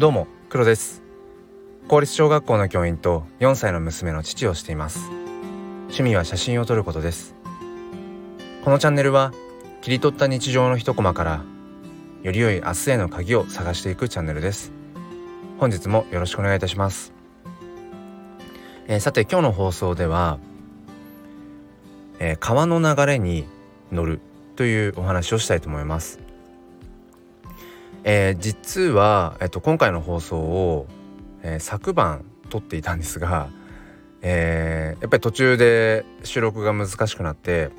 どうも黒です。公立小学校の教員と4歳の娘の父をしています。趣味は写真を撮ることです。このチャンネルは切り取った日常の一コマからより良い明日への鍵を探していくチャンネルです。本日もよろしくお願いいたします、えー、さて今日の放送では、えー、川の流れに乗るというお話をしたいと思います。えー、実は、えっと、今回の放送を、えー、昨晩撮っていたんですが、えー、やっぱり途中で収録が難しくなって、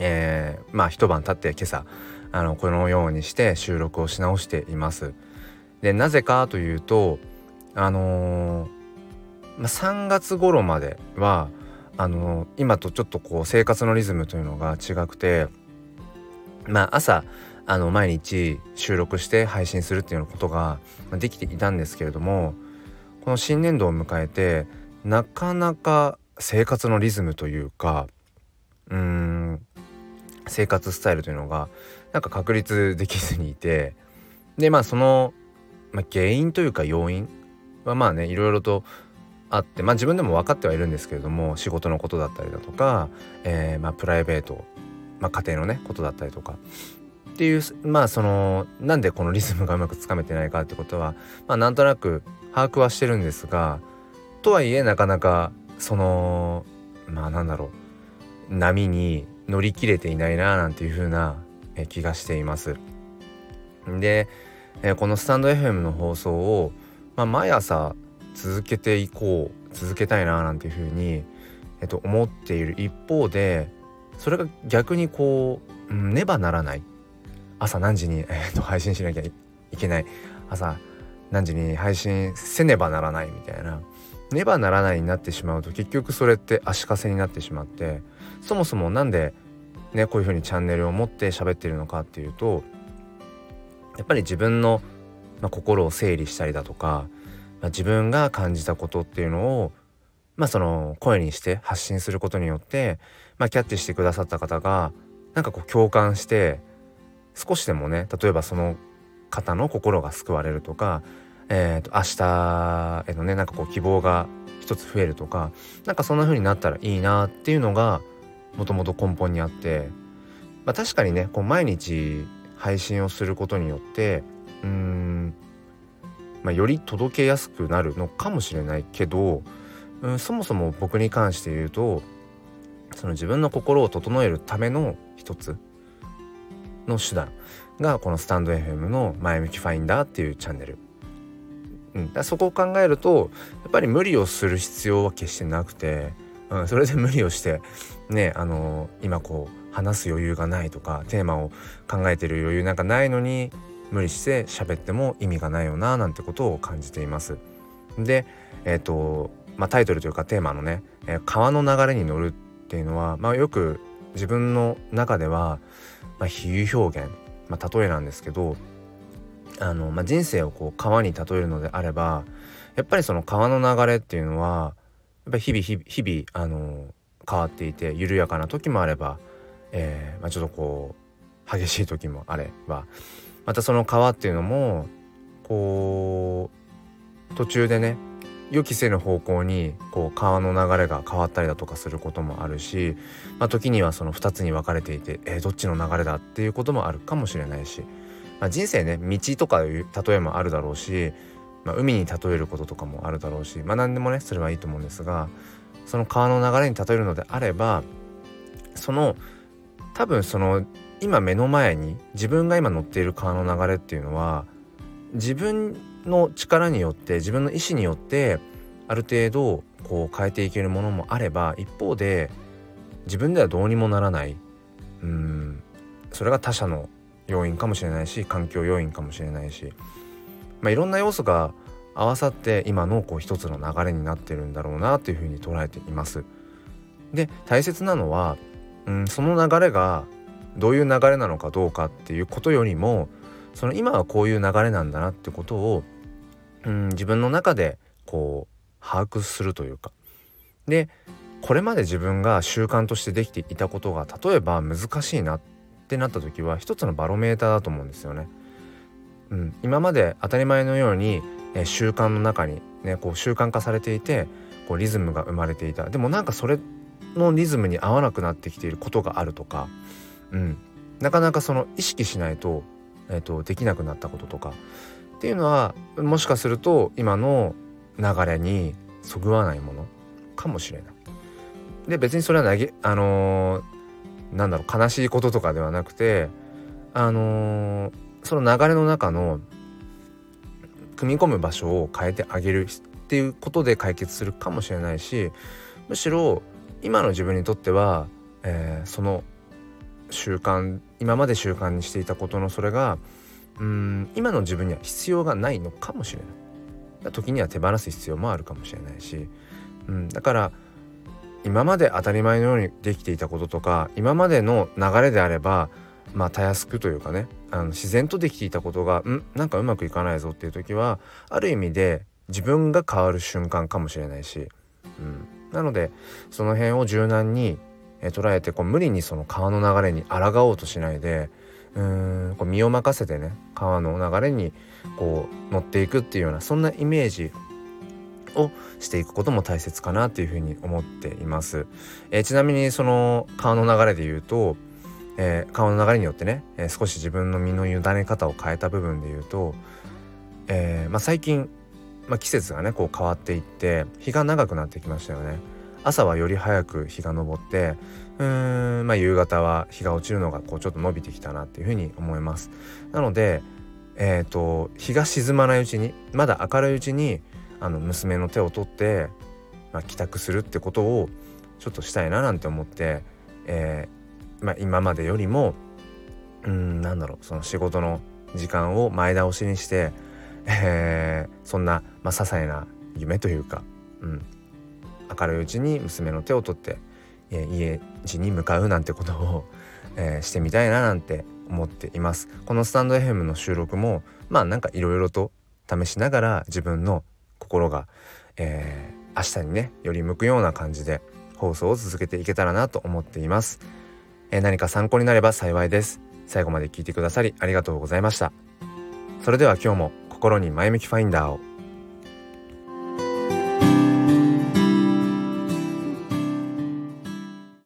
えー、まあ一晩経って今朝あのこのようにして収録をし直しています。でなぜかというとあのー、まあ、3月頃まではあの今とちょっとこう生活のリズムというのが違くてまあ朝あの毎日収録して配信するっていうようなことができていたんですけれどもこの新年度を迎えてなかなか生活のリズムというかうーん生活スタイルというのがなんか確立できずにいてでまあその、まあ、原因というか要因はまあねいろいろとあってまあ自分でも分かってはいるんですけれども仕事のことだったりだとか、えー、まあプライベート、まあ、家庭のねことだったりとかっていうまあそのなんでこのリズムがうまくつかめてないかってことはまあなんとなく把握はしてるんですがとはいえなかなかそのまあなんだろう波に乗り切れていないななんていう風な気がしています。でこのスタンド FM の放送を、まあ、毎朝続けていこう続けたいななんていうふうに、えっと、思っている一方でそれが逆にこう、ねばならない朝何時に、えっと、配信しなきゃいけない。朝何時に配信せねばならないみたいな。ねばならないになってしまうと結局それって足かせになってしまってそもそも何でねこういうふうにチャンネルを持って喋ってるのかっていうとやっぱり自分の、まあ、心を整理したりだとかまあ、自分が感じたことっていうのをまあその声にして発信することによって、まあ、キャッチしてくださった方がなんかこう共感して少しでもね例えばその方の心が救われるとか、えー、と明日へのねなんかこう希望が一つ増えるとかなんかそんな風になったらいいなっていうのがもともと根本にあって、まあ、確かにねこう毎日配信をすることによってうんまあ、より届けやすくなるのかもしれないけど、うん、そもそも僕に関して言うとその自分の心を整えるための一つの手段がこのスタンド FM の前向きファインダーっていうチャンネル。うん、だそこを考えるとやっぱり無理をする必要は決してなくて、うん、それで無理をしてねあの今こう話す余裕がないとかテーマを考えてる余裕なんかないのに無理して喋っても意味がないよななんてことを感じています。で、えーとまあ、タイトルというかテーマのね「え、川の流れに乗る」っていうのは、まあ、よく自分の中では、まあ、比喩表現、まあ、例えなんですけどあの、まあ、人生をこう川に例えるのであればやっぱりその川の流れっていうのはやっぱ日々日々日々あの変わっていて緩やかな時もあれば、えーまあ、ちょっとこう激しい時もあればまたその川っていうのもこう途中でね予期せぬ方向にこう川の流れが変わったりだとかすることもあるし、まあ、時にはその2つに分かれていて、えー、どっちの流れだっていうこともあるかもしれないし、まあ、人生ね道とかいう例えもあるだろうし、まあ、海に例えることとかもあるだろうし、まあ、何でもねそれはいいと思うんですがその川の流れに例えるのであればその多分その今目の前に自分が今乗っている川の流れっていうのは自分の力によって自分の意思によってある程度こう変えていけるものもあれば一方で自分ではどうにもならない。うん。それが他者の要因かもしれないし環境要因かもしれないし、まあ、いろんな要素が合わさって今のこう一つの流れになってるんだろうなというふうに捉えています。で大切なのは、うん、その流れがどういう流れなのかどうかっていうことよりもその今はこういう流れなんだなってことを、うん、自分の中でこう把握するというか。でこれまで自分が習慣としてできていたことが例えば難しいなってなった時は一つのバロメーターだと思うんですよね。うん、今まで当たり前のように、え、習慣の中にねこう習慣化されていてこうリズムが生まれていた。でもなんかそれのリズムに合わなくなってきていることがあるとか、うん、なかなかその意識しないと,、えーと、できなくなったこととかっていうのはもしかすると今の流れにそぐわないものかもしれない。で別にそれは投げあのー、なんだろう悲しいこととかではなくてあのー、その流れの中の組み込む場所を変えてあげるっていうことで解決するかもしれないしむしろ今の自分にとっては、えー、その習慣今まで習慣にしていたことのそれがうん今の自分には必要がないのかもしれない。時には手放す必要もあるかもしれないし、うん、だから今まで当たり前のようにできていたこととか今までの流れであればまあたやすくというかねあの自然とできていたことがんなんかうまくいかないぞっていう時はある意味で自分が変わる瞬間かもしれないし、うん、なのでその辺を柔軟にえ捉えてこう無理にその川の流れに抗おうとしないでうーんこう身を任せてね川の流れにこう乗っていくっていうようなそんなイメージをしていくことも大切かなというふうに思っています。えー、ちなみにその川の流れで言うと、えー、川の流れによってね、えー、少し自分の身の委ね方を変えた部分で言うと、えまあ、最近、まあ、季節がねこう変わっていって日が長くなってきましたよね。朝はより早く日が昇ってうーん、まあ、夕方は日が落ちるのがこうちょっと伸びてきたなっていうふうに思います。なので、えーと、日が沈まないうちにまだ明るいうちにあの娘の手を取って、まあ、帰宅するってことをちょっとしたいななんて思って、えーまあ、今までよりもうんなんだろうその仕事の時間を前倒しにして、えー、そんな、まあ、些細な夢というか、うん、明るいうちに娘の手を取って、え、家路に向かうなんてことを、えー、してみたいななんて思っています。このスタンド FM の収録もまあなんかいろいろと試しながら自分の心が、えー、明日にねより向くような感じで放送を続けていけたらなと思っています、えー、何か参考になれば幸いです。最後まで聞いてくださりありがとうございました。それでは今日も心に前向きファインダーを。